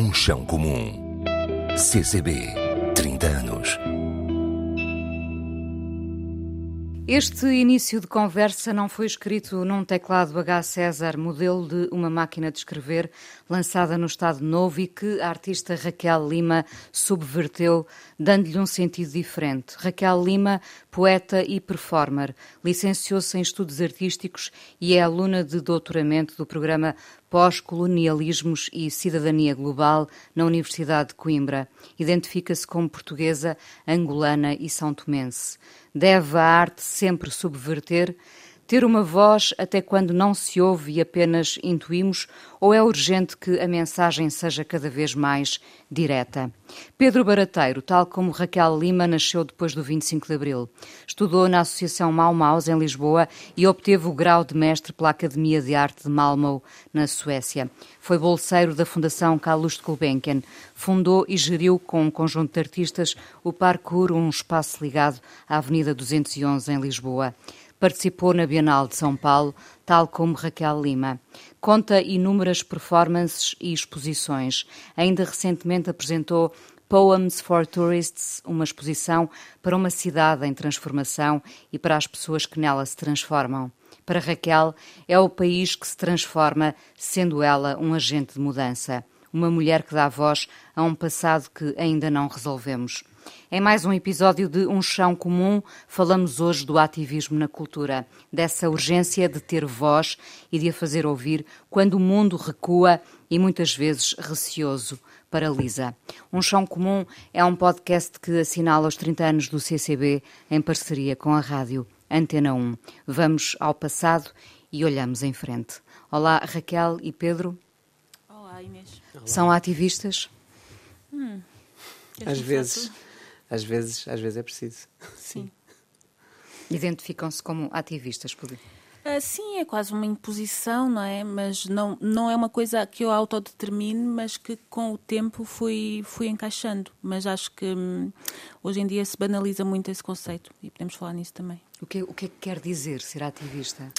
Um chão comum. CCB, 30 anos. Este início de conversa não foi escrito num teclado H. César, modelo de uma máquina de escrever lançada no Estado Novo e que a artista Raquel Lima subverteu, dando-lhe um sentido diferente. Raquel Lima, poeta e performer, licenciou-se em estudos artísticos e é aluna de doutoramento do programa Pós-Colonialismos e Cidadania Global na Universidade de Coimbra. Identifica-se como portuguesa, angolana e são tomense. Deve a arte sempre subverter? Ter uma voz até quando não se ouve e apenas intuímos, ou é urgente que a mensagem seja cada vez mais direta? Pedro Barateiro, tal como Raquel Lima, nasceu depois do 25 de Abril. Estudou na Associação Mau Maus, em Lisboa, e obteve o grau de mestre pela Academia de Arte de Malmö, na Suécia. Foi bolseiro da Fundação Calouste Gulbenkian. Fundou e geriu com um conjunto de artistas o Parkour, um espaço ligado à Avenida 211, em Lisboa. Participou na Bienal de São Paulo, tal como Raquel Lima. Conta inúmeras performances e exposições. Ainda recentemente apresentou Poems for Tourists, uma exposição para uma cidade em transformação e para as pessoas que nela se transformam. Para Raquel, é o país que se transforma, sendo ela um agente de mudança. Uma mulher que dá voz a um passado que ainda não resolvemos. Em mais um episódio de Um Chão Comum, falamos hoje do ativismo na cultura, dessa urgência de ter voz e de a fazer ouvir quando o mundo recua e muitas vezes receoso paralisa. Um Chão Comum é um podcast que assinala os 30 anos do CCB em parceria com a rádio Antena 1. Vamos ao passado e olhamos em frente. Olá, Raquel e Pedro. Olá, Inês. Olá. São ativistas? Hum, às vezes, às vezes, às vezes é preciso. Sim. Identificam-se como ativistas, por uh, Sim, é quase uma imposição, não é? Mas não, não é uma coisa que eu autodetermine, mas que com o tempo fui, fui encaixando. Mas acho que hum, hoje em dia se banaliza muito esse conceito e podemos falar nisso também. O que, o que é que quer dizer ser ativista?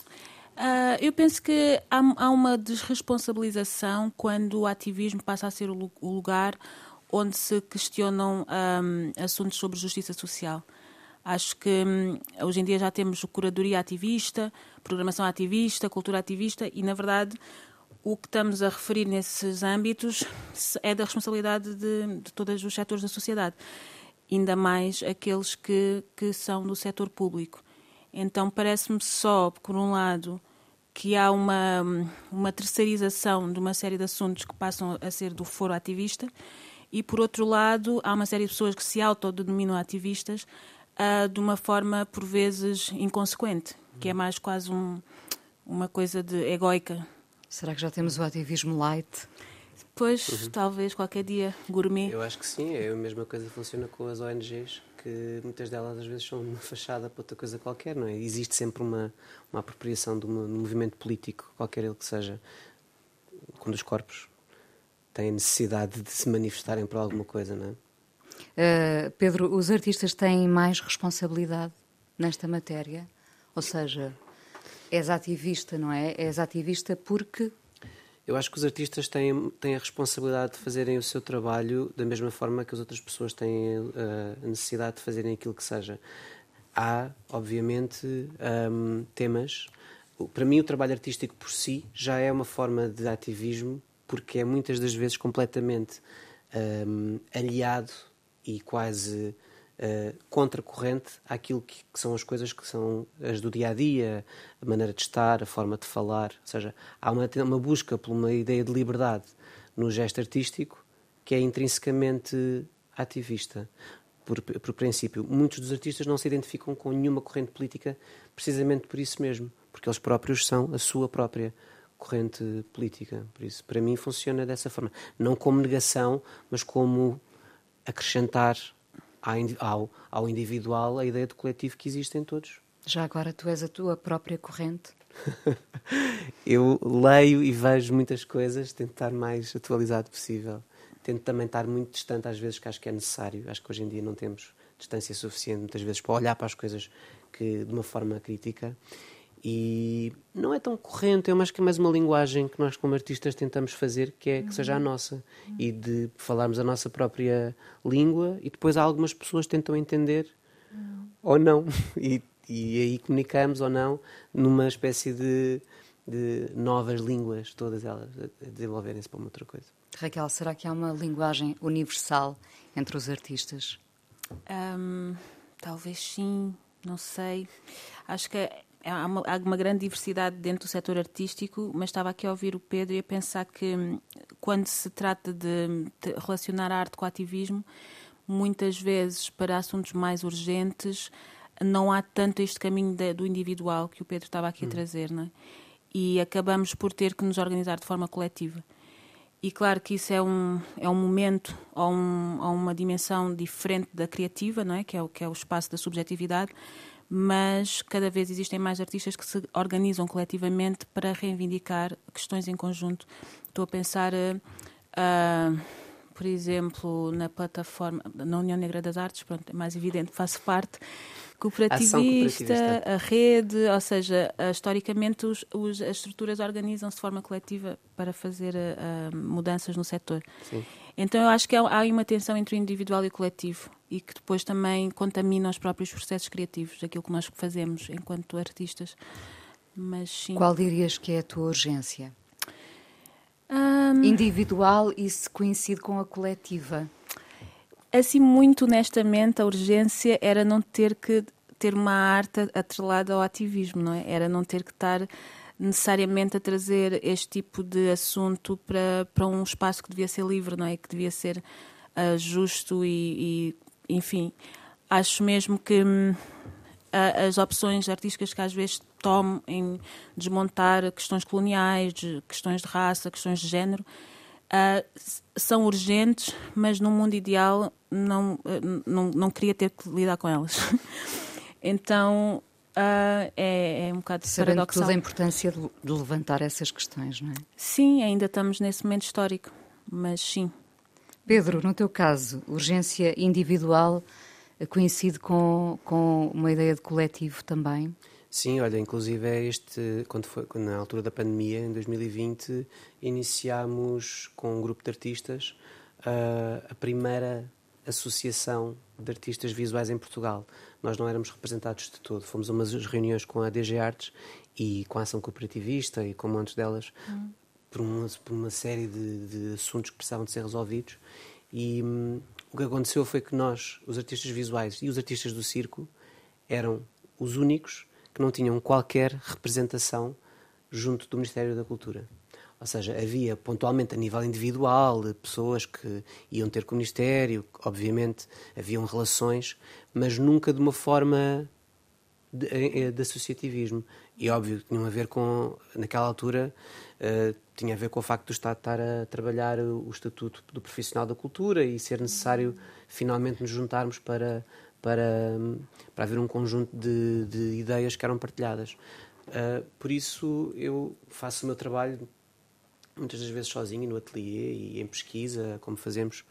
Uh, eu penso que há, há, uma desresponsabilização quando o ativismo passa a ser o, o lugar onde se questionam um, assuntos sobre justiça social. Acho que um, hoje em dia já temos curadoria ativista, programação ativista, cultura ativista e, na verdade, o que estamos a referir nesses âmbitos é da responsabilidade de, de todos os setores da sociedade, ainda mais aqueles que, que são do setor público. Então, parece-me só, por um lado, que há uma, uma terceirização de uma série de assuntos que passam a ser do foro ativista e, por outro lado, há uma série de pessoas que se autodenominam ativistas uh, de uma forma, por vezes, inconsequente, que é mais quase um, uma coisa de egoica. Será que já temos o ativismo light? Pois, uhum. talvez qualquer dia, gourmet. Eu acho que sim, é a mesma coisa que funciona com as ONGs, que muitas delas às vezes são uma fachada para outra coisa qualquer, não é? Existe sempre uma, uma apropriação de, um movimento político, qualquer ele que seja, quando os corpos têm necessidade de se manifestarem por alguma coisa, não é? Uh, Pedro, os artistas têm mais responsabilidade nesta matéria? Ou seja, és ativista, não é? És ativista porque. Eu acho que os artistas têm, têm a responsabilidade de fazerem o seu trabalho da mesma forma que as outras pessoas têm uh, a necessidade de fazerem aquilo que seja. Há, obviamente, um, temas. Para mim, o trabalho artístico por si já é uma forma de ativismo porque é muitas das vezes completamente um, aliado e quase uh, contracorrente àquilo que, que, são as coisas que são as do dia a dia, a maneira de estar, a forma de falar. Ou seja, há uma, uma busca por uma ideia de liberdade no gesto artístico que é intrinsecamente ativista. Por, por princípio, muitos dos artistas não se identificam com nenhuma corrente política precisamente por isso mesmo, porque eles próprios são a sua própria corrente política. Por isso, para mim, funciona dessa forma. Não como negação, mas como acrescentar ao, ao individual a ideia de coletivo que existe em todos. Já agora tu és a tua própria corrente? eu leio e vejo muitas coisas, tento estar mais atualizado possível. Tento também estar muito distante às vezes que acho que é necessário. Acho que hoje em dia não temos distância suficiente muitas vezes para olhar para as coisas que de uma forma crítica E não é tão corrente, eu acho que é mais uma linguagem que nós, como artistas, tentamos fazer que é que seja a Uhum. nossa e de falarmos a nossa própria língua e depois algumas pessoas tentam entender Uhum. ou não. E, e aí comunicamos ou não numa espécie de, de novas línguas, todas elas a a desenvolverem-se para uma outra coisa. Raquel, será que há uma linguagem universal entre os artistas? Hum, talvez sim, não sei. Acho que há uma, há uma grande diversidade dentro do setor artístico, mas estava aqui a ouvir o Pedro e a pensar que hum, quando se trata de, de relacionar a arte com o ativismo, muitas vezes para assuntos mais urgentes não há tanto este caminho da- do individual que o Pedro estava aqui a trazer, não é? E acabamos por ter que nos organizar de forma coletiva. E claro que isso é um, é um momento ou, um, ou uma dimensão diferente da criativa, não é? Que, é o, que é o espaço da subjetividade, mas cada vez existem mais artistas que se organizam coletivamente para reivindicar questões em conjunto. Estou a pensar, ah, por exemplo, na plataforma, na União Negra das Artes, pronto, é mais evidente, faço parte, cooperativista, cooperativista. a rede, ou seja, ah, historicamente os, os- as estruturas organizam-se de forma coletiva para fazer ah, mudanças no setor. Sim. Então eu acho que há há uma tensão entre o individual e o coletivo e que depois também contamina os próprios processos criativos, aquilo que nós fazemos enquanto artistas. Mas sim. Qual dirias que é a tua urgência? Ahm, Individual e se coincide com a coletiva? assim, muito honestamente, a urgência era não ter que ter uma arte atrelada ao ativismo, não é? Era não ter que estar necessariamente a trazer este tipo de assunto para, para um espaço que devia ser livre, não é? Que devia ser ah, justo e, e, enfim, acho mesmo que hum, as opções artísticas que às vezes tomo em desmontar questões coloniais, de- questões de raça, questões de género, s- são urgentes, mas num mundo ideal não, ah, não, não queria ter que lidar com elas. então ah, é, é um bocado Sabendo paradoxal. toda a importância de, de levantar essas questões, não é? Sim, ainda estamos nesse momento histórico, mas sim. Pedro, no teu caso, urgência individual eh, coincide com, com uma ideia de coletivo também? Sim, olha, inclusive é este, quando foi na altura da pandemia, em 2020, iniciámos com um grupo de artistas ah, a primeira associação de artistas visuais em Portugal. Nós não éramos representados de todo, fomos a umas reuniões com a DG Artes e com a Ação Cooperativista e com montes delas por, uma, por uma série de, de assuntos que precisavam de ser resolvidos e hum, o que aconteceu foi que nós, os artistas visuais e os artistas do circo, eram os únicos que não tinham qualquer representação junto do Ministério da Cultura. Ou seja, havia pontualmente a nível individual pessoas que iam ter com o Ministério, obviamente haviam relações, mas nunca de uma forma de, eh, de associativismo. E óbvio que tinham a ver com, naquela altura, eh, tinha a ver com o facto do Estado estar a trabalhar o, estatuto do profissional da cultura e ser necessário finalmente nos juntarmos para, para, para haver um conjunto de, de ideias que eram partilhadas. Uh, por isso eu faço o meu trabalho muitas das vezes sozinho no ateliê e em pesquisa, como fazemos,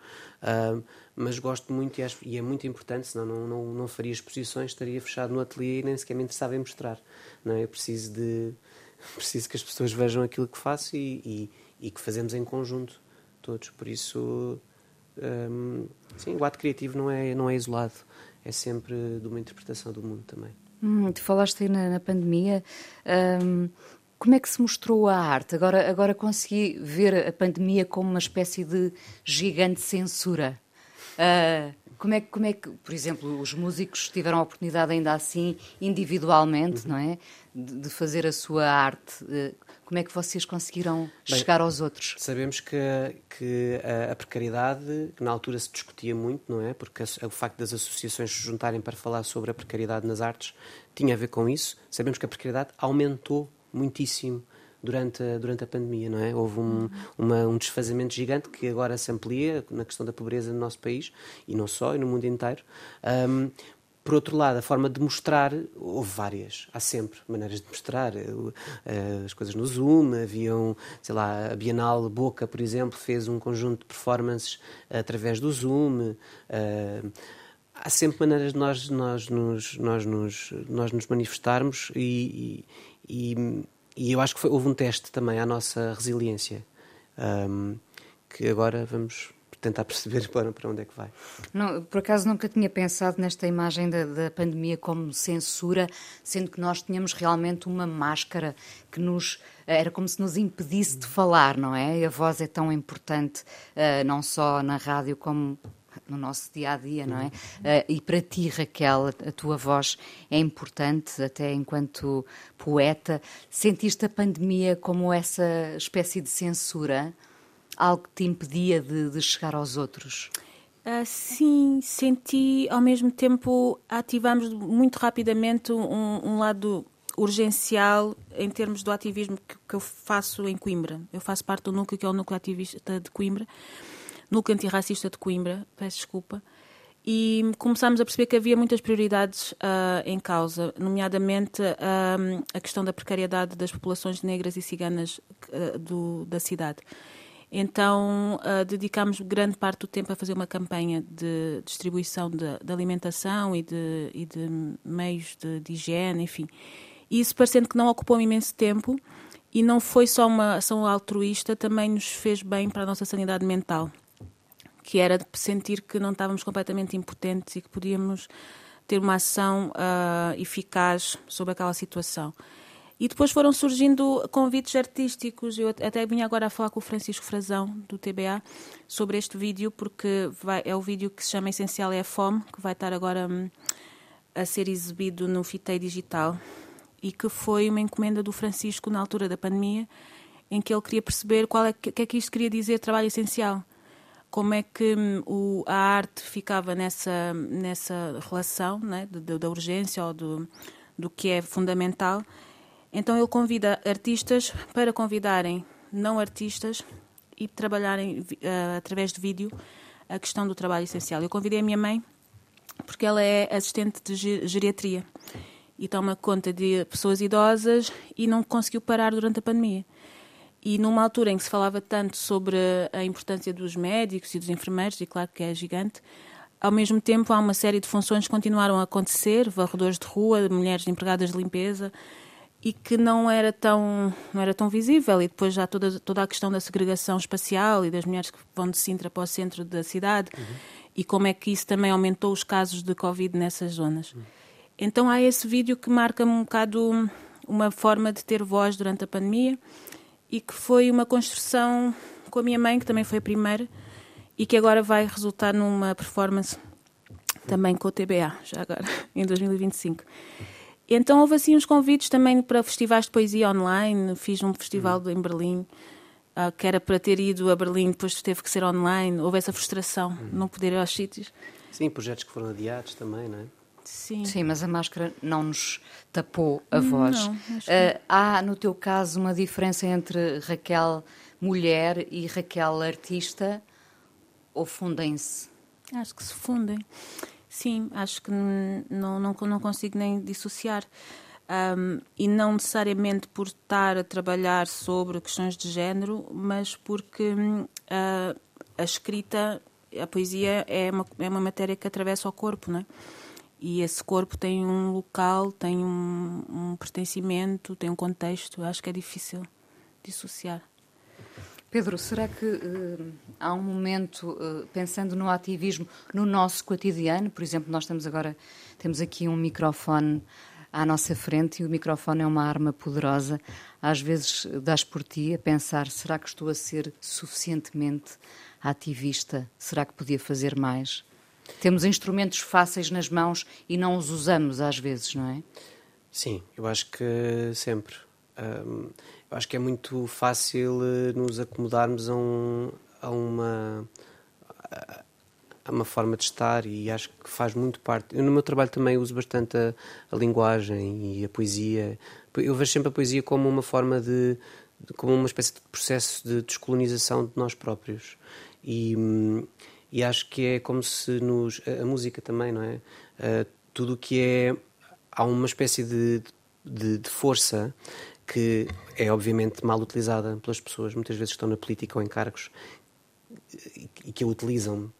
uh, mas gosto muito e, acho, e é muito importante, senão não, não, não faria exposições, estaria fechado no ateliê e nem sequer me interessava em mostrar. Não é? Eu preciso, de, preciso que as pessoas vejam aquilo que faço e, e, e que fazemos em conjunto, todos. Por isso, um, sim, o ato criativo não é, não é isolado, é sempre de uma interpretação do mundo também. Hum, tu falaste aí na, na pandemia. hum, como é que se mostrou a arte? Agora, agora consegui ver a pandemia como uma espécie de gigante censura. Ah, como, é, que- como é que, por exemplo, os músicos tiveram a oportunidade ainda assim, individualmente, não é? De, de fazer a sua arte. Eh, como é que vocês conseguiram Bem, chegar aos outros? Sabemos que, que a, a precariedade, que na altura se discutia muito, não é? Porque a- o facto das associações se juntarem para falar sobre a precariedade nas artes tinha a ver com isso. Sabemos que a precariedade aumentou muitíssimo durante a, durante a pandemia, não é? Houve um, uma- um desfazamento gigante que agora se amplia na questão da pobreza no nosso país, e não só, e no mundo inteiro. Ahm, por outro lado, a forma de mostrar, houve várias, há sempre maneiras de mostrar. eh, As coisas no Zoom, haviam, sei lá, a Bienal Boca, por exemplo, fez um conjunto de performances através do Zoom. Há sempre maneiras de nós, nós, nos, nós, nos, nós nos manifestarmos e- e, e eu acho que foi, houve um teste também à nossa resiliência, um, que agora vamos tentar perceber para, para onde é que vai. Não, por acaso nunca tinha pensado nesta imagem da, da, pandemia como censura, sendo que nós tínhamos realmente uma máscara que nos era como se nos impedisse de falar, não é? E a voz é tão importante, uh, não só na rádio como no nosso dia a dia, não é? Uh, e para ti, Raquel, a tua voz é importante, até enquanto poeta. Sentiste a pandemia como essa espécie de censura? Algo que te impedia de, de chegar aos outros? Uh, sim, senti ao mesmo tempo ativamos muito rapidamente um, um lado urgencial em termos do ativismo que, que, eu faço em Coimbra. Eu faço parte do núcleo que é o núcleo ativista de Coimbra núcleo antirracista de Coimbra, peço desculpa, e começámos a perceber que havia muitas prioridades uh, em causa, nomeadamente uh, a questão da precariedade das populações negras e ciganas uh, do, da cidade. Então, dedicámos grande parte do tempo a fazer uma campanha de distribuição de, de alimentação e de, e de meios de, de, higiene, enfim. Isso parecendo que não ocupou um imenso tempo e não foi só uma ação altruísta, também nos fez bem para a nossa sanidade mental que era de sentir que não estávamos completamente impotentes e que podíamos ter uma ação uh, eficaz sobre aquela situação. E depois foram surgindo convites artísticos. Eu até vinha agora a falar com o Francisco Frazão, do TBA, sobre este vídeo, porque vai, é o vídeo que se chama Essencial é a Fome, que vai estar agora hum, a ser exibido no Fitei Digital. E que foi uma encomenda do Francisco na altura da pandemia, em que ele queria perceber qual é que, que é que isto queria dizer trabalho essencial como é que hum, o, a arte ficava nessa, nessa relação né, da urgência ou do, do que é fundamental. Então ele convida artistas para convidarem não artistas e trabalharem uh, através de vídeo a questão do trabalho essencial. Eu convidei a minha mãe porque ela é assistente de geriatria e toma conta de pessoas idosas e não conseguiu parar durante a pandemia. E numa altura em que se falava tanto sobre a importância dos médicos e dos enfermeiros, e claro que é gigante, ao mesmo tempo há uma série de funções que continuaram a acontecer, varredores de rua, mulheres empregadas de limpeza, e que não era tão não era tão visível e depois já toda toda a questão da segregação espacial e das mulheres que vão de Sintra para o centro da cidade uhum. e como é que isso também aumentou os casos de covid nessas zonas uhum. então há esse vídeo que marca um bocado uma forma de ter voz durante a pandemia e que foi uma construção com a minha mãe, que também foi a primeira, e que agora vai resultar numa performance também com o TBA, já agora, em 2025. Então houve assim uns convites também para festivais de poesia online, fiz um festival uhum. em Berlim, uh, que era para ter ido a Berlim, depois teve que ser online, houve essa frustração, uhum. não poder ir aos sítios. Sim, projetos que foram adiados também, não é? Sim. Sim, mas a máscara não nos tapou a voz. Não, uh, há, no teu caso, uma diferença entre Raquel mulher e Raquel artista? Ou fundem-se? Acho que se fundem. Sim, acho que não, não, não consigo nem dissociar. Um, e não necessariamente por estar a trabalhar sobre questões de género, mas porque uh, a escrita, a poesia é uma, é uma matéria que atravessa o corpo, não é? E esse corpo tem um local, tem um, um pertencimento, tem um contexto. Eu acho que é difícil dissociar. Pedro, será que uh, há um momento, uh, pensando no ativismo, no nosso cotidiano, por exemplo, nós estamos agora, temos aqui um microfone à nossa frente e o microfone é uma arma poderosa. Às vezes dás por ti a pensar, será que estou a ser suficientemente ativista? Será que podia fazer mais? Temos instrumentos fáceis nas mãos e não os usamos às vezes, não é? Sim, eu acho que sempre. Um, eu acho que é muito fácil eh, nos acomodarmos a, um, a uma a uma forma de estar e acho que faz muito parte. Eu no meu trabalho também uso bastante a, a linguagem e a poesia. Eu vejo sempre a poesia como uma forma de, de como uma espécie de processo de descolonização de nós próprios. E, hum, e acho que é como se nos. A, música também, não é? Uh, tudo o que é. Há uma espécie de, de, de, força que é obviamente mal utilizada pelas pessoas, muitas vezes estão na política ou em cargos e que a utilizam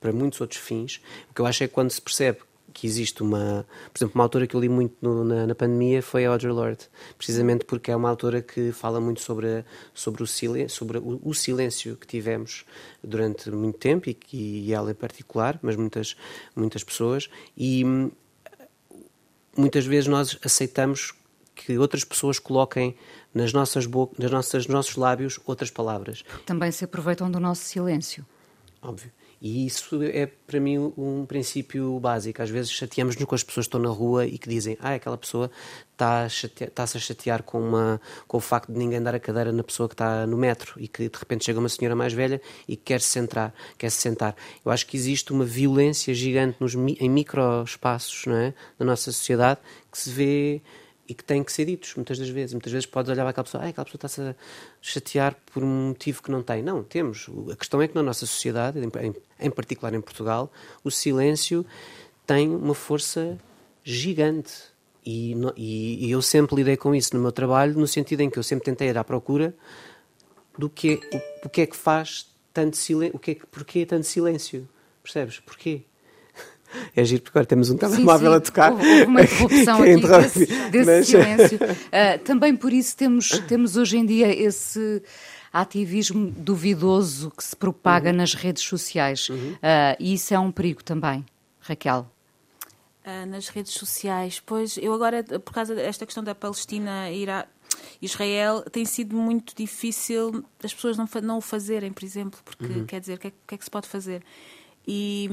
para muitos outros fins. O que eu acho é que quando se percebe que existe uma. Por exemplo, uma autora que eu li muito no, na, na, pandemia foi a Audre Lorde, precisamente porque é uma autora que fala muito sobre, sobre, o, silêncio, sobre o, o silêncio que tivemos durante muito tempo, e, e ela em particular, mas muitas, muitas pessoas, e hum, muitas vezes nós aceitamos que outras pessoas coloquem nas nossas bocas, nas nossas, nos nossos lábios outras palavras. Também se aproveitam do nosso silêncio. Óbvio. E isso é para mim um princípio básico. Às vezes chateamos-nos com as pessoas que estão na rua e que dizem ah, aquela pessoa está-se está a chatear com, uma, com o facto de ninguém dar a cadeira na pessoa que está no metro e que de repente chega uma senhora mais velha e quer se sentar. Quer -se sentar. Eu acho que existe uma violência gigante nos, em microespaços é? da nossa sociedade que se vê e que têm que ser ditos muitas das vezes. Muitas vezes podes olhar para aquela pessoa, ah, aquela pessoa está-se a chatear por um motivo que não tem. Não, temos. A questão é que na nossa sociedade, em, em particular em Portugal, o silêncio tem uma força gigante. E, e, e, eu sempre lidei com isso no meu trabalho, no sentido em que eu sempre tentei ir à procura do que, o, o que é que faz tanto silêncio, o que é porquê tanto silêncio, percebes? Porquê? É giro, porque agora temos um telemóvel a tocar. Houve, houve uma interrupção aqui desse, desse Mas... silêncio. Uh, também por isso temos, temos hoje em dia esse ativismo duvidoso que se propaga uhum. nas redes sociais. Uhum. Uh, e isso é um perigo também, Raquel. Uh, nas redes sociais, pois eu agora, por causa desta questão da Palestina a Israel, tem sido muito difícil as pessoas não, não o fazerem, por exemplo, porque uhum. quer dizer, o que, é, que é que se pode fazer? E,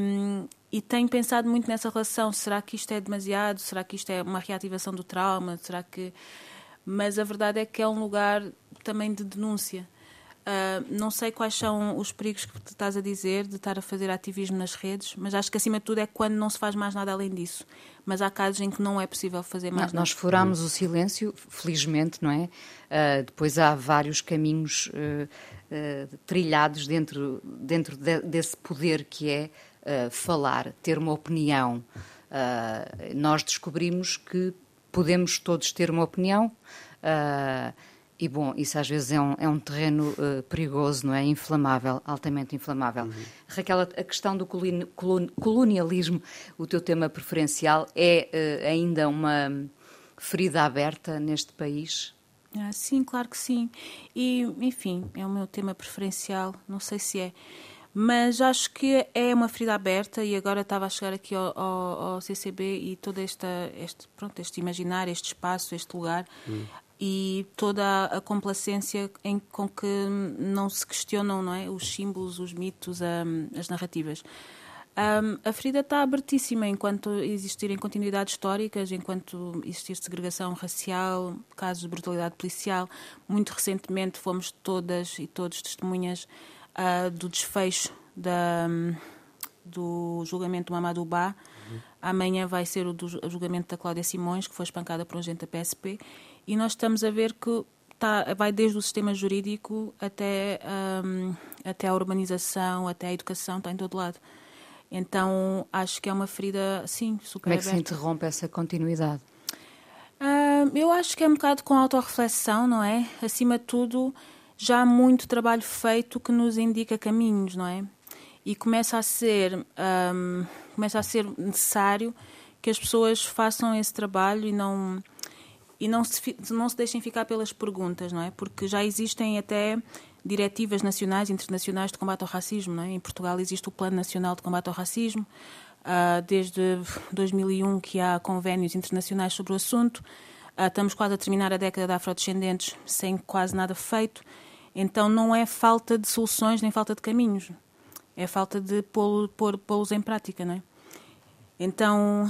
e tenho pensado muito nessa relação. Será que isto é demasiado? Será que isto é uma reativação do trauma? Será que. Mas a verdade é que é um lugar também de denúncia. Uh, não sei quais são os perigos que estás a dizer de estar a fazer ativismo nas redes, mas acho que acima de tudo é quando não se faz mais nada além disso. Mas há casos em que não é possível fazer mais não, nada. Nós furamos o silêncio, felizmente, não é? Uh, depois há vários caminhos uh, trilhados dentro, dentro de, desse poder que é uh, falar, ter uma opinião. Uh, nós descobrimos que podemos todos ter uma opinião. Uh, e bom, isso às vezes é um, é um terreno uh, perigoso, não é? Inflamável, altamente inflamável. Uhum. Raquel, a questão do colonialismo, o teu tema preferencial, é uh, ainda uma ferida aberta neste país? Ah, sim, claro que sim. E, enfim, é o meu tema preferencial, não sei se é. Mas acho que é uma ferida aberta e agora estava a chegar aqui ao, ao, ao CCB e todo esta, este, pronto, este imaginário, este espaço, este lugar hum. e toda a complacência em, com que não se questionam não é, os símbolos, os mitos, as narrativas. Um, a ferida está abertíssima enquanto existirem continuidades históricas, enquanto existir segregação racial, casos de brutalidade policial. Muito recentemente fomos todas e todos testemunhas uh, do desfecho da, do julgamento do Mamadou Ba. Uhum. Amanhã vai ser o, do, o julgamento da Cláudia Simões, que foi espancada por um agente da PSP. E nós estamos a ver que tá, vai desde o sistema jurídico até, um, até a urbanização, até a educação, está em todo lado. Então acho que é uma ferida, sim, super Como é que aberta. se interrompe essa continuidade? Uh, eu acho que é um bocado com autorreflexão, não é? Acima de tudo, já há muito trabalho feito que nos indica caminhos, não é? E começa a ser, um, começa a ser necessário que as pessoas façam esse trabalho e não e não se, não se deixem ficar pelas perguntas, não é? Porque já existem até diretivas nacionais e internacionais de combate ao racismo, não é? Em Portugal existe o Plano Nacional de Combate ao Racismo, uh, desde 2001 que há convénios internacionais sobre o assunto. Uh, estamos quase a terminar a década de afrodescendentes sem quase nada feito. Então não é falta de soluções nem falta de caminhos, é falta de pô-los em prática, não é? Então,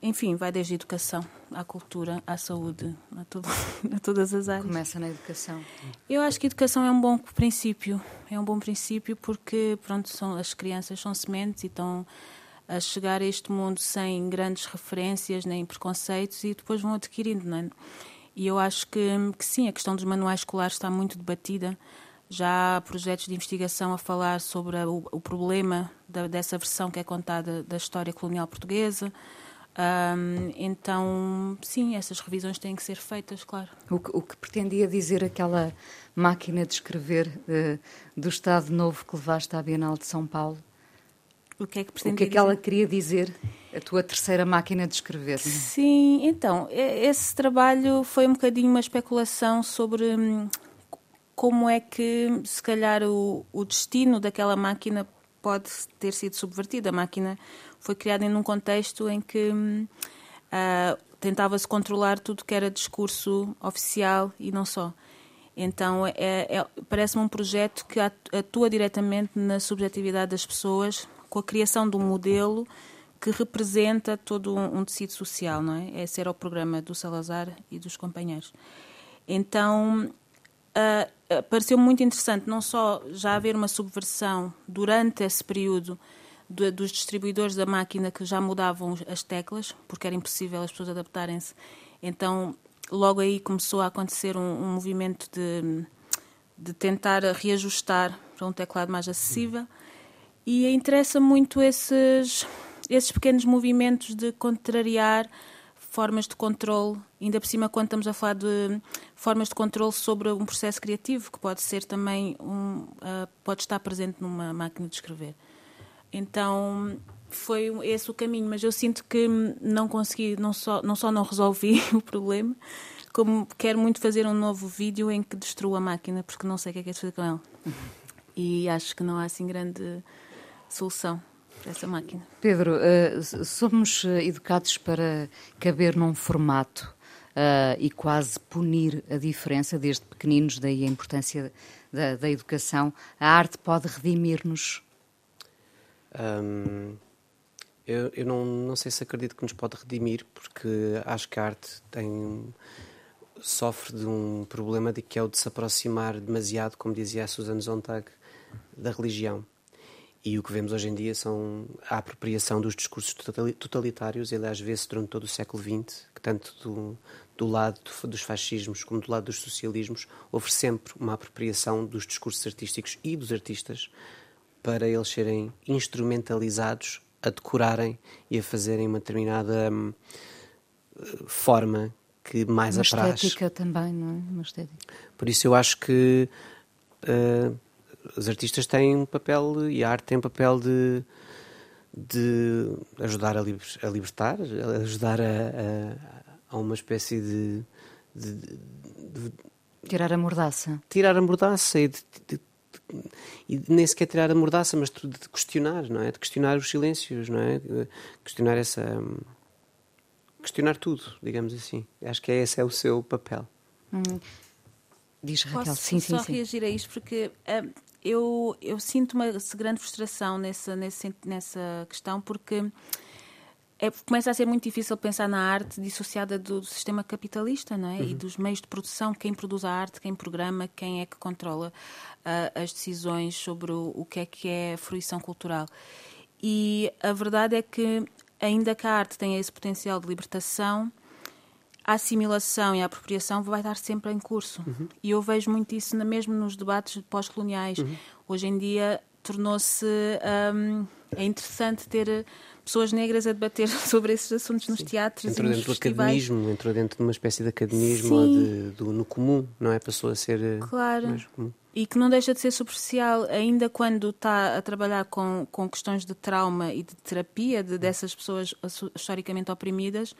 enfim, vai desde a educação à cultura, à saúde, a, tudo, a todas as áreas. Começa na educação. Eu acho que a educação é um bom princípio, é um bom princípio porque, pronto, são, as crianças são sementes e estão a chegar a este mundo sem grandes referências nem preconceitos e depois vão adquirindo, não é? E eu acho que, que sim, a questão dos manuais escolares está muito debatida. Já há projetos de investigação a falar sobre o, o problema da, dessa versão que é contada da história colonial portuguesa. Um, então, sim, essas revisões têm que ser feitas, claro. O que, o que pretendia dizer aquela máquina de escrever uh, do Estado Novo que levaste à Bienal de São Paulo? O que é que pretendia O que é que dizer? ela queria dizer? A tua terceira máquina de escrever. Sim, então, esse trabalho foi um bocadinho uma especulação sobre hum, como é que, se calhar, o, o destino daquela máquina pode ter sido subvertido. A máquina foi criada em um contexto em que uh, tentava-se controlar tudo que era discurso oficial e não só. Então, é, é, parece-me um projeto que atua diretamente na subjetividade das pessoas, com a criação de um modelo que representa todo um, um tecido social, não é? Esse era o programa do Salazar e dos companheiros. Então, uh, pareceu muito interessante não só já haver uma subversão durante esse período do, dos distribuidores da máquina que já mudavam as teclas, porque era impossível as pessoas adaptarem-se. Então, logo aí começou a acontecer um, um movimento de, de tentar reajustar para um teclado mais acessível. E interessa muito esses, esses pequenos movimentos de contrariar formas de controle, ainda por cima quando estamos a falar de formas de controle sobre um processo criativo, que pode ser também um, uh, pode estar presente numa máquina de escrever. Então foi esse o caminho, mas eu sinto que não consegui, não só não, só não resolvi o problema, como quero muito fazer um novo vídeo em que destruo a máquina, porque não sei o que é que é de fazer com ela. E acho que não há assim grande solução essa máquina. Pedro, uh, somos eh, educados para caber num formato uh, e quase punir a diferença desde pequeninos, daí a importância da, da educação. A arte pode redimir-nos? Um, eu, eu não, não sei se acredito que nos pode redimir, porque acho que a arte tem sofre de um problema de que é o de se aproximar demasiado, como dizia a Susan Sontag, da religião. E o que vemos hoje em dia são a apropriação dos discursos totalitários, aliás, vê-se durante todo o século XX, que tanto do, do lado dos fascismos como do lado dos socialismos, houve sempre uma apropriação dos discursos artísticos e dos artistas para eles serem instrumentalizados a decorarem e a fazerem uma determinada hum, forma que mais uma apraz. Uma estética também, não é? Uma estética. Por isso eu acho que uh, os artistas têm um papel e a arte tem um papel de, de ajudar a, liber, a libertar, ajudar a, a, a uma espécie de, de, de, Tirar a mordaça. Tirar a mordaça e, e nem sequer tirar a mordaça, mas de, questionar, não é? De questionar os silêncios, não é? Questionar essa. Questionar tudo, digamos assim. Acho que esse é o seu papel. Hum. Diz Raquel, Posso sim, só sim, reagir a isto porque uh, eu, eu sinto uma grande frustração nessa, nessa, nessa questão porque é, começa a ser muito difícil pensar na arte dissociada do sistema capitalista não é? Uhum. e dos meios de produção, quem produz a arte, quem programa, quem é que controla uh, as decisões sobre o, o que é que é fruição cultural. E a verdade é que, ainda que a arte tenha esse potencial de libertação, a assimilação e a apropriação vai estar sempre em curso. Uhum. E eu vejo muito isso na, mesmo nos debates pós-coloniais. Uhum. Hoje em dia tornou-se um, é interessante ter pessoas negras a debater sobre esses assuntos nos Sim. teatros entrou e nos dentro festivais. do academismo entrou dentro de uma espécie de academismo de, do, no comum não é passou a ser eh, claro mais comum e que não deixa de ser superficial, ainda quando está a trabalhar com, com questões de trauma e de terapia de, dessas pessoas historicamente oprimidas,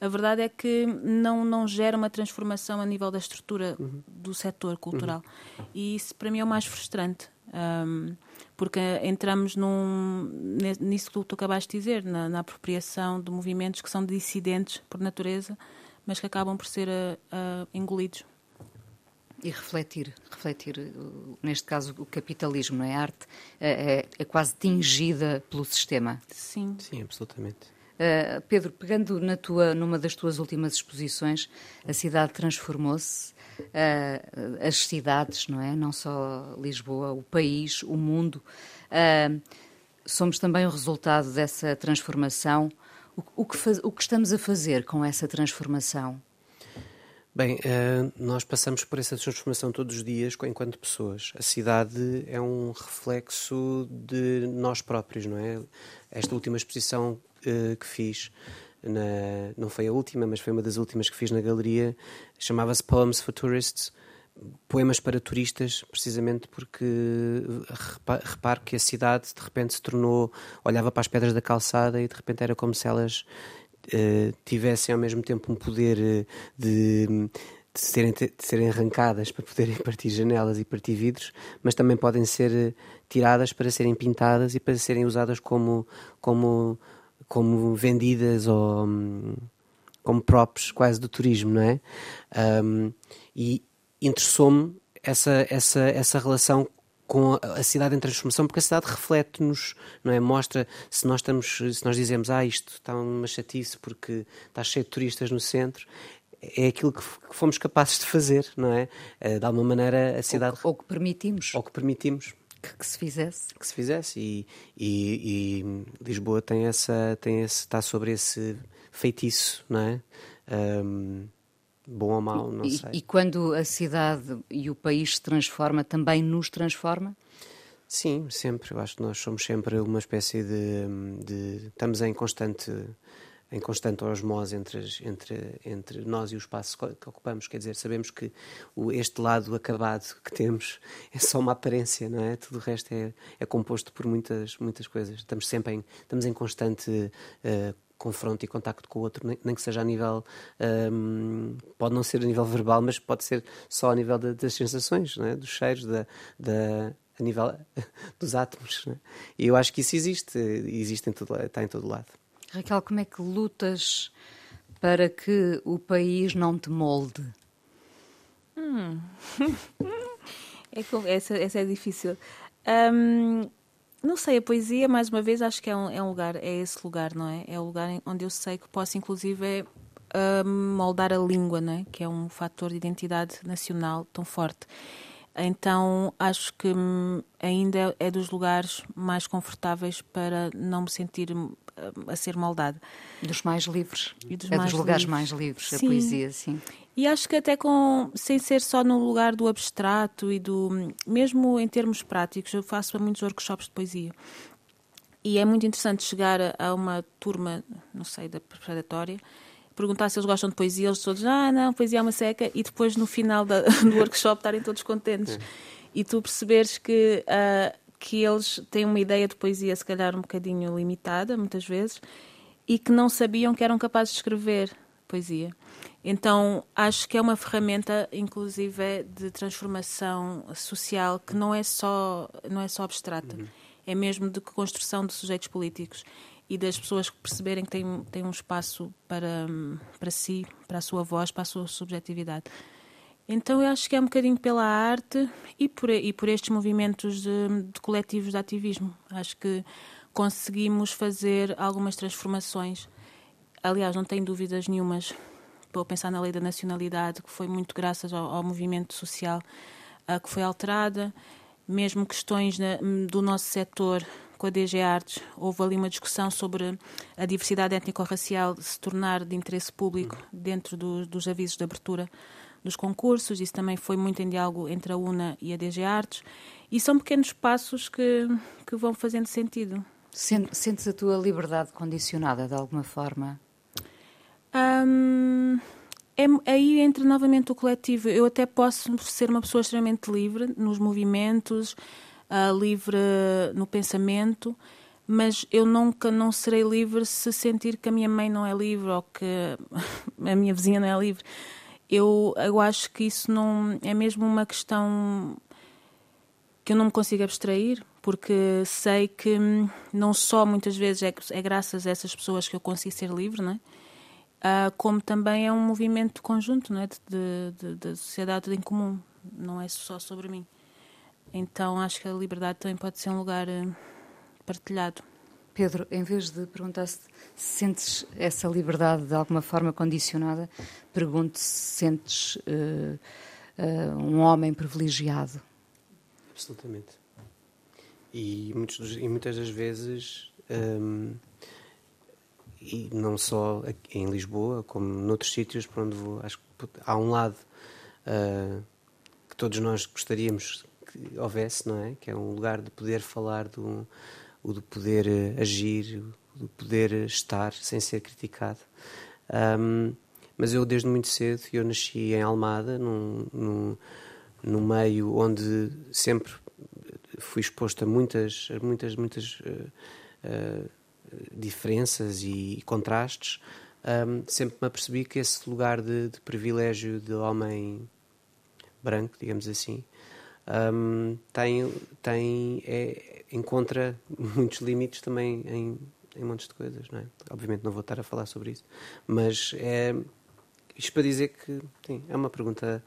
a verdade é que não, não gera uma transformação a nível da estrutura uhum. do setor cultural. Uhum. E isso para mim é o mais frustrante. Um, porque entramos num, nisso que tu acabaste de dizer, na, na, apropriação de movimentos que são dissidentes por natureza, mas que acabam por ser uh, uh, engolidos. E refletir, refletir, neste caso, o capitalismo, não é? A arte é, é, é quase tingida pelo sistema. Sim. Sim, absolutamente. Uh, Pedro, pegando na tua, numa das tuas últimas exposições, a cidade transformou-se, uh, as cidades, não é? Não só Lisboa, o país, o mundo. Uh, somos também o resultado dessa transformação. O, o, que faz, o que estamos a fazer com essa transformação? Bem, nós passamos por essa transformação todos os dias enquanto pessoas. A cidade é um reflexo de nós próprios, não é? Esta última exposição que fiz, na, não foi a última, mas foi uma das últimas que fiz na galeria, chamava-se Poems for Tourists, poemas para turistas, precisamente porque reparo que a cidade de repente se tornou, olhava para as pedras da calçada e de repente era como se elas uh, tivessem ao mesmo tempo um poder eh, de, de, serem, de serem arrancadas para poderem partir janelas e partir vidros, mas também podem ser eh, tiradas para serem pintadas e para serem usadas como, como, como vendidas ou como props quase do turismo, não é? Um, e interessou-me essa, essa, essa relação com a cidade em transformação, porque a cidade reflete-nos, não é? Mostra se nós estamos, se nós dizemos, ah, isto está uma chatice porque está cheio de turistas no centro, é aquilo que fomos capazes de fazer, não é? Eh, de alguma maneira a cidade. Ou, ou que permitimos. Ou que permitimos. Que, se fizesse. Que se fizesse. E, e, e, Lisboa tem essa, tem esse, está sobre esse feitiço, não é? Um, bom ou mau, não e, sei. E quando a cidade e o país se transforma, também nos transforma? Sim, sempre. Eu acho que nós somos sempre uma espécie de. de estamos em constante em constante osmose entre, entre, entre nós e o espaço que ocupamos. Quer dizer, sabemos que o, este lado acabado que temos é só uma aparência, não é? Tudo o resto é, é composto por muitas, muitas coisas. Estamos sempre em, estamos em constante uh, confronto e contacto com o outro, nem, que seja a nível. Um, pode não ser a nível verbal, mas pode ser só a nível das sensações, é? dos cheiros, da, da, a nível dos átomos. É? E eu acho que isso existe, existe em todo, está em todo lado. Raquel, como é que lutas para que o país não te molde? Hum. é, essa, essa é difícil. Um, não sei, a poesia, mais uma vez, acho que é um, é um lugar, é esse lugar, não é? É o lugar onde eu sei que posso, inclusive, é, moldar a língua, não é? Que é um fator de identidade nacional tão forte. Então, acho que hum, ainda é, dos lugares mais confortáveis para não me sentir hum, a ser moldada. Dos mais livres. E dos é mais dos lugares livres. mais livres, sim. a poesia, sim. E acho que até com, sem ser só no lugar do abstrato e do. Mesmo em termos práticos, eu faço muitos workshops de poesia. E é muito interessante chegar a, uma turma, não sei, da preparatória, perguntar se eles gostam de poesia, eles todos, ah, não, poesia é uma seca, e depois no final da, do workshop estarem todos contentes. É. E tu perceberes que. Uh, que eles têm uma ideia de poesia, se calhar um bocadinho limitada, muitas vezes, e que não sabiam que eram capazes de escrever poesia. Então, acho que é uma ferramenta, inclusive, de transformação social que não é só, não é só abstrata, uhum. é mesmo de construção de sujeitos políticos e das pessoas perceberem que têm, têm um espaço para, para si, para a sua voz, para a sua subjetividade. Então, eu acho que é um bocadinho pela arte e por, e por estes movimentos de, de coletivos de ativismo. Acho que conseguimos fazer algumas transformações. Aliás, não tenho dúvidas nenhumas estou a pensar na lei da nacionalidade, que foi muito graças ao, ao movimento social uh, que foi alterada, mesmo questões na, do nosso setor com a DG Artes, houve ali uma discussão sobre a diversidade étnico-racial se tornar de interesse público dentro do, dos avisos de abertura dos concursos. Isso também foi muito em diálogo entre a UNA e a DG Artes. E são pequenos passos que, que vão fazendo sentido. Sentes a tua liberdade condicionada de alguma forma? Um, é, aí entra novamente o coletivo. Eu até posso ser uma pessoa extremamente livre nos movimentos, uh, livre no pensamento, mas eu nunca não serei livre se sentir que a minha mãe não é livre ou que a minha vizinha não é livre. Eu, eu acho que isso não é mesmo uma questão que eu não me consigo abstrair, porque sei que não só muitas vezes é, é graças a essas pessoas que eu consigo ser livre, não é? uh, como também é um movimento conjunto não é? de, da sociedade em comum, não é só sobre mim. Então acho que a liberdade também pode ser um lugar uh, partilhado. Pedro, em vez de perguntar se sentes essa liberdade de alguma forma condicionada, pergunto se sentes uh, um homem privilegiado. Absolutamente. E, muitos, e muitas das vezes um, e não só em Lisboa, como noutros sítios para onde vou. Acho que há um lado uh, que todos nós gostaríamos que houvesse, não é? Que é um lugar de poder falar, do, o de poder uh, agir, o de poder estar sem ser criticado. Um, mas eu, desde muito cedo, eu nasci em Almada, num, num, no meio onde sempre fui exposto a muitas, muitas, muitas uh, uh, diferenças e contrastes, um, sempre me apercebi que esse lugar de, de privilégio de homem branco, digamos assim, um, tem, tem, é, encontra muitos limites também em, em montes de coisas, não é? Obviamente não vou estar a falar sobre isso, mas é isto para dizer que sim, é uma pergunta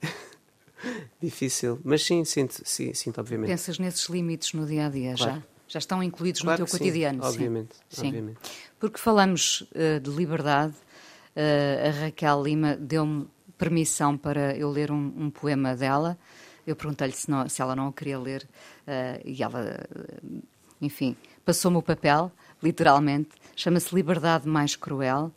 difícil, mas sim, sinto, sim, sinto obviamente. Pensas nesses limites no dia a dia claro. já? Já estão incluídos claro no teu cotidiano? Sim, obviamente, sim. obviamente. Porque falamos uh, de liberdade, uh, a Raquel Lima deu-me permissão para eu ler um, um poema dela. Eu perguntei-lhe se, se, ela não o queria ler uh, e ela, enfim, passou-me o papel, literalmente. Chama-se Liberdade Mais Cruel.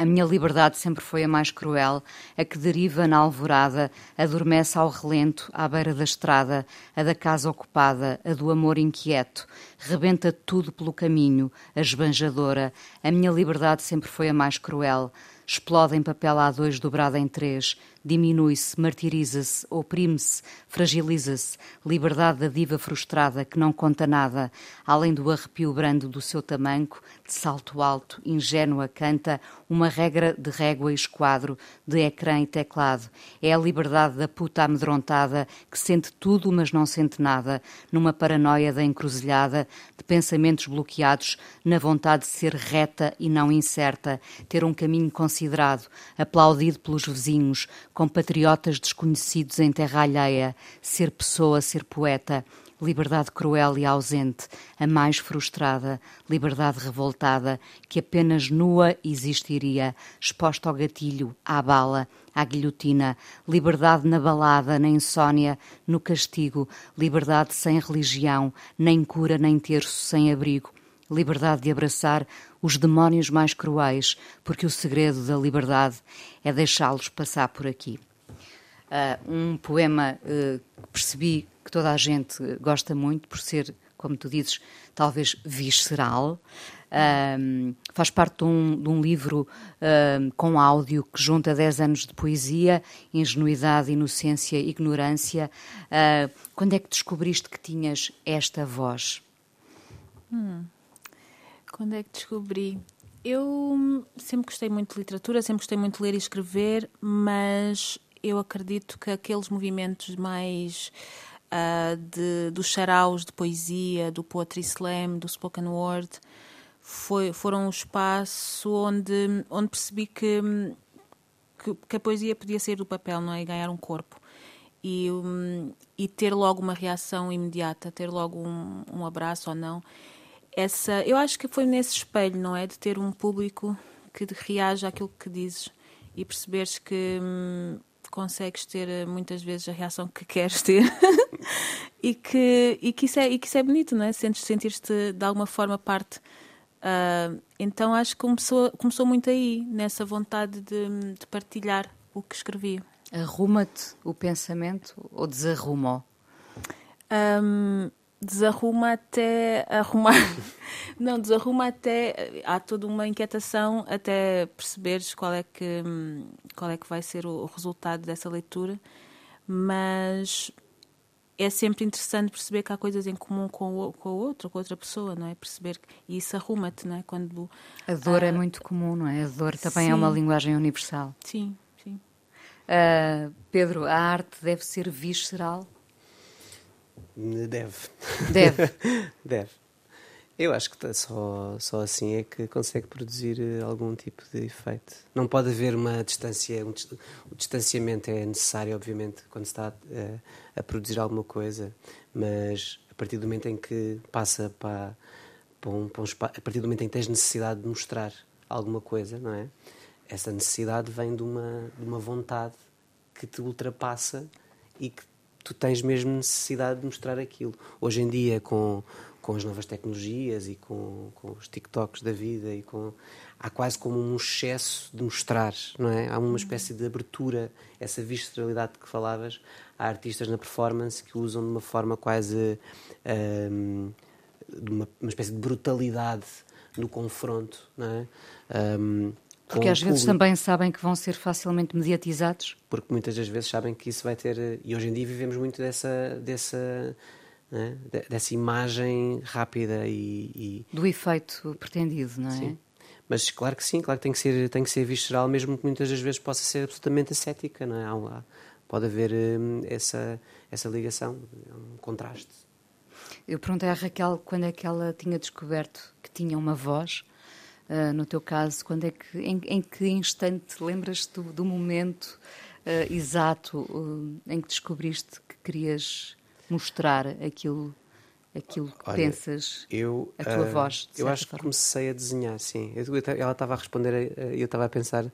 A minha liberdade sempre foi a mais cruel, a que deriva na alvorada, adormece ao relento, à beira da estrada, a da casa ocupada, a do amor inquieto, rebenta tudo pelo caminho, a esbanjadora. A minha liberdade sempre foi a mais cruel, explode em papel A2 dobrado em três, diminui-se, martiriza-se, oprime-se, fragiliza-se, liberdade da diva frustrada que não conta nada, além do arrepio brando do seu tamanco, de salto alto, ingênua, canta uma regra de régua e esquadro, de ecrã e teclado. É a liberdade da puta amedrontada que sente tudo, mas não sente nada, numa paranoia da encruzilhada, de pensamentos bloqueados, na vontade de ser reta e não incerta, ter um caminho considerado, aplaudido pelos vizinhos, compatriotas desconhecidos em terra alheia, ser pessoa, ser poeta, liberdade cruel e ausente, a mais frustrada, liberdade revoltada, que apenas nua existiria, exposta ao gatilho, à bala, à guilhotina, liberdade na balada, na insônia, no castigo, liberdade sem religião, nem cura, nem terço, sem abrigo, liberdade de abraçar os demónios mais cruéis, porque o segredo da liberdade é deixá-los passar por aqui. Uh, um poema uh, que percebi que toda a gente gosta muito, por ser, como tu dizes, talvez visceral. Uh, faz parte de um, de um livro com áudio que junta 10 anos de poesia, ingenuidade, inocência, ignorância. quando é que descobriste que tinhas esta voz? Hum. Quando é que descobri? Eu sempre gostei muito de literatura, sempre gostei muito de ler e escrever, mas eu acredito que aqueles movimentos mais uh, de, dos charaus de poesia, do poetry slam, do spoken word, foi, foram um espaço onde, onde percebi que, que, que, a poesia podia sair do papel não é? e ganhar um corpo. E, um, e ter logo uma reação imediata, ter logo um, um abraço ou não essa, eu acho que foi nesse espelho, não é? De ter um público que reage àquilo que dizes e perceberes que hum, consegues ter eh, muitas vezes a reação que queres ter e, que, e, que isso é, e que isso é bonito, não é? Sentir-te de alguma forma parte. Uh, então acho que começou, começou muito aí, nessa vontade de, de partilhar o que escrevi. Arruma-te o pensamento ou desarruma-o? Um, desarruma até arrumar. Não, desarruma até. Há toda uma inquietação até perceberes qual é que, qual é que vai ser o resultado dessa leitura, mas é sempre interessante perceber que há coisas em comum com o, com o outro, com outra pessoa, não é? Perceber que, e isso arruma-te, não é? Quando a dor uh, é muito comum, não é? A dor também sim. é uma linguagem universal. Sim, sim. Uh, Pedro, a arte deve ser visceral. Deve. Deve. Deve. Eu acho que tá só, só assim é que consegue produzir eh, algum tipo de efeito. Não pode haver uma distância. Um, o distanciamento é necessário, obviamente, quando se está a, eh, a, produzir alguma coisa, mas a partir do momento em que passa para, para, um, para um a partir do momento em que tens necessidade de mostrar alguma coisa, não é? Essa necessidade vem de uma, de uma vontade que te ultrapassa e que tu tens mesmo necessidade de mostrar aquilo. Hoje em dia, com, com as novas tecnologias e com, com os TikToks da vida, e com, há quase como um excesso de mostrar, não é? Há uma espécie de abertura, essa visceralidade que falavas. Há artistas na performance que usam de uma forma quase. Um, de uma, uma espécie de brutalidade no confronto, não é? Um, Porque às vezes também sabem que vão ser facilmente mediatizados? Porque muitas das vezes sabem que isso vai ter. E hoje em dia vivemos muito dessa. dessa né? dessa imagem rápida e, e, Do efeito pretendido, não é? Sim. Mas claro que sim, claro que tem que ser, tem que ser visceral, mesmo que muitas das vezes possa ser absolutamente ascética, não é? Há, pode haver hum, essa, essa ligação, um contraste. Eu perguntei à Raquel quando é que ela tinha descoberto que tinha uma voz. Uh, no teu caso, quando é que, em, em que instante lembras-te do, do, momento uh, exato uh, em que descobriste que querias mostrar aquilo, aquilo que Olha, pensas, eu, a tua voz? eu acho forma. que comecei a desenhar, sim. Eu, ela estava a responder e eu estava a pensar.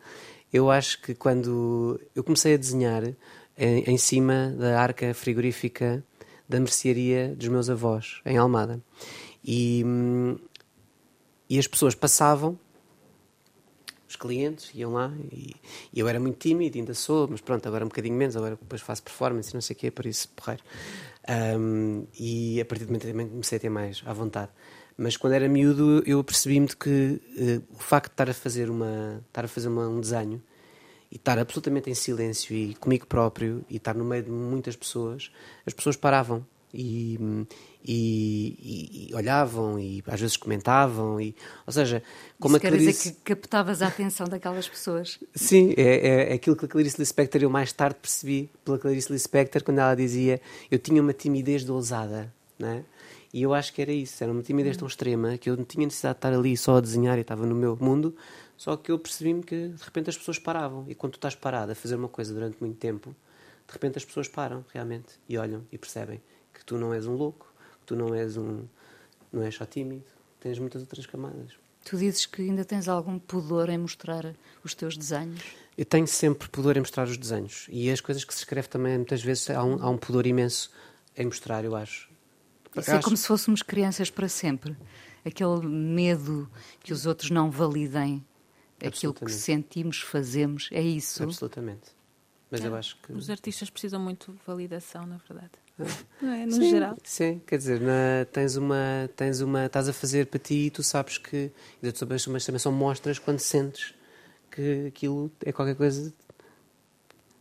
Eu acho que quando eu comecei a desenhar em, em cima da arca frigorífica da mercearia dos meus avós, em Almada. E, hum, e as pessoas passavam, os clientes iam lá, e, e, eu era muito tímido, ainda sou, mas pronto, agora um bocadinho menos, agora depois faço performance não sei o quê, por isso, porreiro. Um, e a partir do momento também comecei a ter mais à vontade. Mas quando era miúdo, eu percebi-me de que uh, o facto de estar a fazer, uma, estar a fazer uma, um desenho e estar absolutamente em silêncio e comigo próprio e estar no meio de muitas pessoas, as pessoas paravam e, e, e, olhavam e às vezes comentavam e ou seja como Isso a Clarice... quer dizer que captavas a atenção daquelas pessoas. Sim é, é, é, aquilo que a Clarice Lispector eu mais tarde percebi pela Clarice Lispector quando ela dizia eu tinha uma timidez ousada né e eu acho que era isso era uma timidez tão extrema que eu não tinha necessidade de estar ali só a desenhar e estava no meu mundo só que eu percebi-me que de repente as pessoas paravam. E quando tu estás parado a fazer uma coisa durante muito tempo, de repente as pessoas param realmente e olham e percebem tu não és um louco, que tu não és um. não és só tímido, tens muitas outras camadas. Tu dizes que ainda tens algum pudor em mostrar os teus desenhos? Eu tenho sempre pudor em mostrar os desenhos. E as coisas que se escreve também, muitas vezes, há um, há um pudor imenso em mostrar, eu acho. Isso é como se fôssemos crianças para sempre. Aquele medo que os outros não validem aquilo que sentimos, fazemos, é isso. Absolutamente. Mas é. eu acho que. Os artistas precisam muito de validação, na verdade. Não é? No sim, geral. Sim, quer dizer, na, tens uma. Tens uma. Estás a fazer para ti e tu sabes que. Mas também são mostras quando sentes que aquilo é qualquer coisa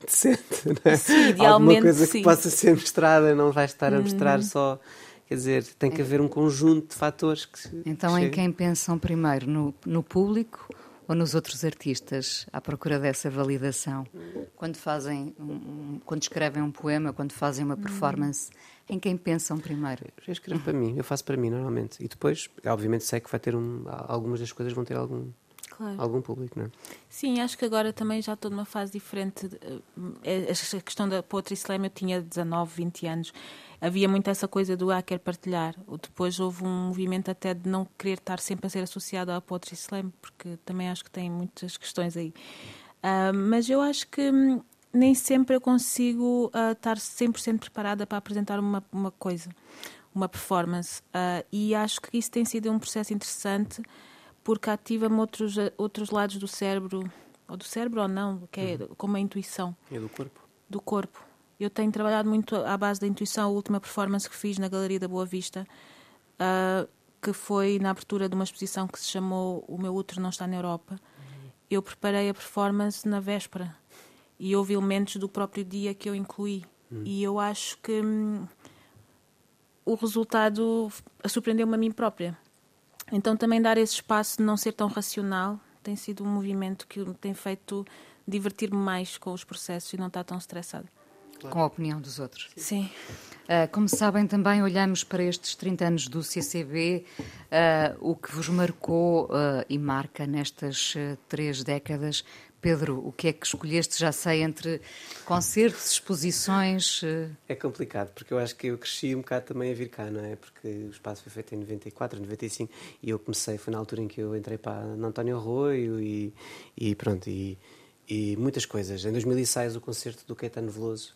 decente, não é? Sim, idealmente, Alguma coisa sim. que possa ser mostrada, não vais estar a mostrar hum. só. Quer dizer, tem que haver um conjunto de fatores que. Então, em quem pensam primeiro? No, no público ou nos outros artistas à procura dessa validação? Quando fazem, um, quando escrevem um poema, quando fazem uma performance, em quem pensam primeiro? Eu escrevo para mim, eu faço para mim normalmente. E depois, obviamente, sei que vai ter um, algumas das coisas vão ter algum Claro. algum público, não é? Sim, acho que agora também já estou numa fase diferente. Eh, a questão da Poetry Slam, eu tinha 19, 20 anos havia muito essa coisa do ah, quer partilhar. Depois houve um movimento até de não querer estar sempre a ser associado à Poetry Slam, porque também acho que tem muitas questões aí. Uh, mas eu acho que hum, nem sempre eu consigo uh, estar 100% preparada para apresentar uma, uma coisa, uma performance. Uh, e acho que isso tem sido um processo interessante porque ativa-me outros, outros lados do cérebro, ou do cérebro ou não, que é uhum. como a intuição. E do corpo. Do corpo. Eu tenho trabalhado muito à base da intuição. A última performance que fiz na Galeria da Boa Vista, uh, que foi na abertura de uma exposição que se chamou O Meu Útero Não Está na Europa. Eu preparei a performance na véspera e houve elementos do próprio dia que eu incluí. Hum. E eu acho que hum, o resultado surpreendeu-me a mim própria. Então, também dar esse espaço de não ser tão racional tem sido um movimento que me tem feito divertir-me mais com os processos e não estar tão estressado claro. com a opinião dos outros. Sim. Uh, como sabem, também olhamos para estes 30 anos do CCB, uh, ah, o que vos marcou uh, e marca nestas três décadas. Pedro, o que é que escolheste? Já sei, entre concertos, exposições. É complicado, porque eu acho que eu cresci um bocado também a vir cá, não é? Porque o espaço foi feito em 94, 95, e eu comecei, foi na altura em que eu entrei para António Arroio e, e pronto, e, e muitas coisas. Em 2006, o concerto do Caetano Veloso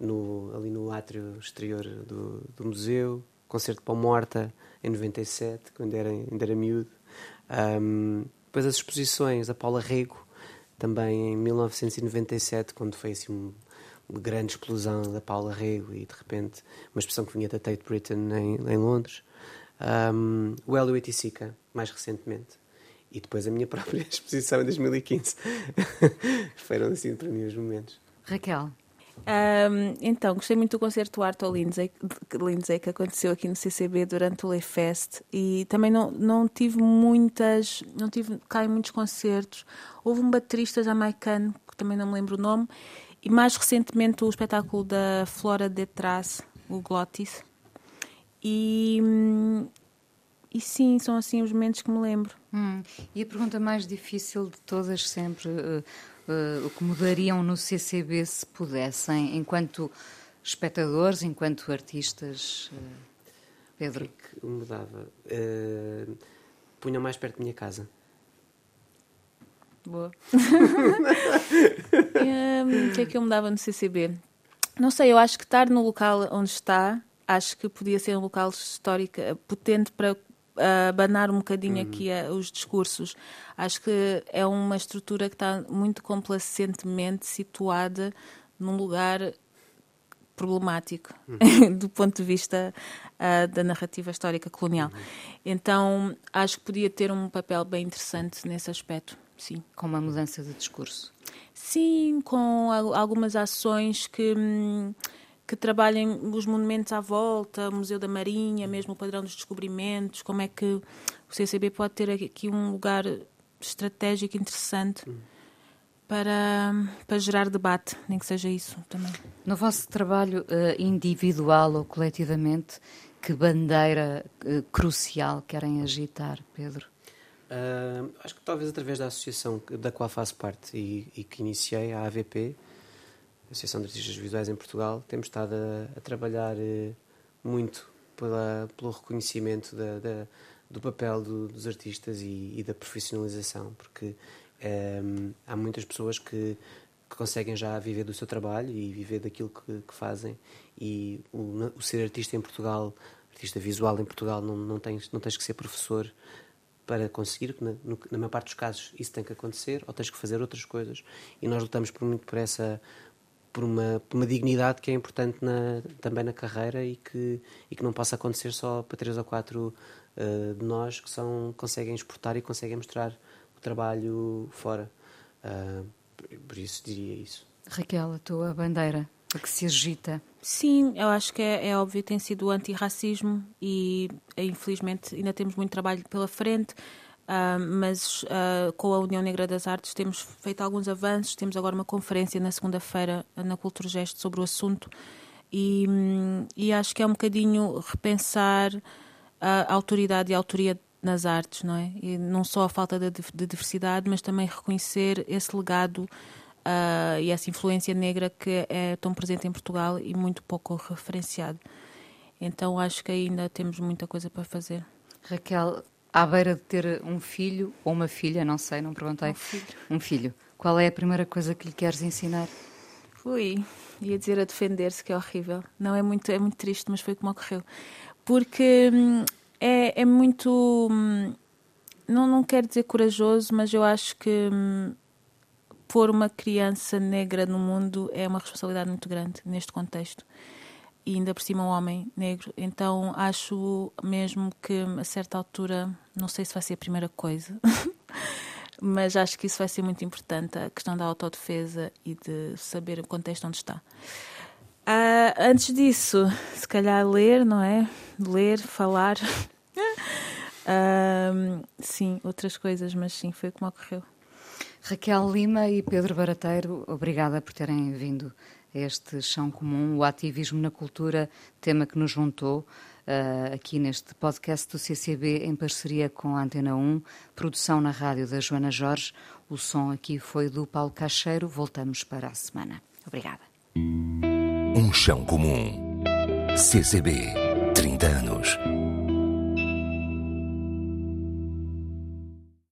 no, ali no átrio exterior do, do museu, concerto para Morta em 97, quando era, ainda era miúdo. Um, depois as exposições, a Paula Rego, também em 1997, quando foi assim um, uma grande explosão da Paula Rego e de repente uma exposição que vinha da Tate Britain em, em Londres. Um, o Hélio Eitissica, mais recentemente. e depois a minha própria exposição em 2015. Foram assim para mim os momentos. Raquel. Um, então, gostei muito do concerto Art Lindsay, Lindsay que aconteceu aqui no CCB durante o Lefest e também não, não tive muitas, não tive cá em muitos concertos. Houve um baterista jamaicano, que também não me lembro o nome, e mais recentemente o espetáculo da Flora Detrás, o Glottis. E, e sim, são assim os momentos que me lembro. Hum. E a pergunta mais difícil de todas sempre, uh, o que mudariam no CCB se pudessem, enquanto espectadores, enquanto artistas, uh, Pedro? O que, é que mudava? Uh, punham mais perto da minha casa. Boa. um, o que é que eu mudava no CCB? Não sei, eu acho que estar no local onde está, acho que podia ser um local histórico potente para abanar um bocadinho uhum. aqui a, os discursos. Acho que é uma estrutura que está muito complacentemente situada num lugar problemático uhum. do ponto de vista uh, da narrativa histórica colonial. Uhum. Então, acho que podia ter um papel bem interessante nesse aspecto. Sim. Com uma mudança de discurso? Sim, com algumas ações que. Hum, que trabalhem os monumentos à volta, o Museu da Marinha, mesmo o padrão dos descobrimentos, como é que o CCB pode ter aqui um lugar estratégico interessante para, para gerar debate, nem que seja isso também. No vosso trabalho uh, individual ou coletivamente, que bandeira uh, crucial querem agitar, Pedro? Uh, acho que talvez através da associação da qual faço parte e, e que iniciei, a AVP, Associação de Artistas Visuais em Portugal, temos estado a, a trabalhar eh, muito pela, pelo reconhecimento da, da, do papel do, dos artistas e, e, da profissionalização, porque eh, há muitas pessoas que, que, conseguem já viver do seu trabalho e viver daquilo que, que fazem, e o, o, ser artista em Portugal, artista visual em Portugal, não, não, tens, não tens que ser professor para conseguir, na, na maior parte dos casos isso tem que acontecer, ou tens que fazer outras coisas, e nós lutamos por muito por essa por uma, por uma dignidade que é importante na, também na carreira e que, e que não possa acontecer só para três ou quatro uh, de nós que são, conseguem exportar e conseguem mostrar o trabalho fora. Uh, por isso diria isso. Raquel, a tua bandeira, a que se agita. Sim, eu acho que é, é óbvio, tem sido o antirracismo e infelizmente ainda temos muito trabalho pela frente. Uh, mas uh, com a União Negra das Artes temos feito alguns avanços. Temos agora uma conferência na segunda-feira na Cultura Gesto sobre o assunto e, e, acho que é um bocadinho repensar a autoridade e a autoria nas artes, não é? E não só a falta de, de diversidade, mas também reconhecer esse legado uh, e essa influência negra que é tão presente em Portugal e muito pouco referenciado. Então acho que ainda temos muita coisa para fazer. Raquel, à beira de ter um filho ou uma filha, não sei, não perguntei. Um filho. Um filho. Qual é a primeira coisa que lhe queres ensinar? Ui, ia dizer a defender-se, que é horrível. Não, é muito, é muito triste, mas foi como ocorreu. Porque hum, é, é muito. Hum, não, não quero dizer corajoso, mas eu acho que hum, pôr uma criança negra no mundo é uma responsabilidade muito grande neste contexto e ainda por cima um homem negro. Então acho mesmo que a certa altura, não sei se vai ser a primeira coisa, mas acho que isso vai ser muito importante a questão da autodefesa e de saber o contexto onde está. Uh, antes disso, se calhar ler, não é? Ler, falar. uh, sim, outras coisas, mas sim, foi como ocorreu. Raquel Lima e Pedro Barateiro, obrigada por terem vindo este chão comum, o ativismo na cultura, tema que nos juntou uh, aqui neste podcast do CCB em parceria com a Antena 1, produção na rádio da Joana Jorge. O som aqui foi do Paulo Cacheiro. Voltamos para a semana. Obrigada. Um chão comum. CCB, 30 anos.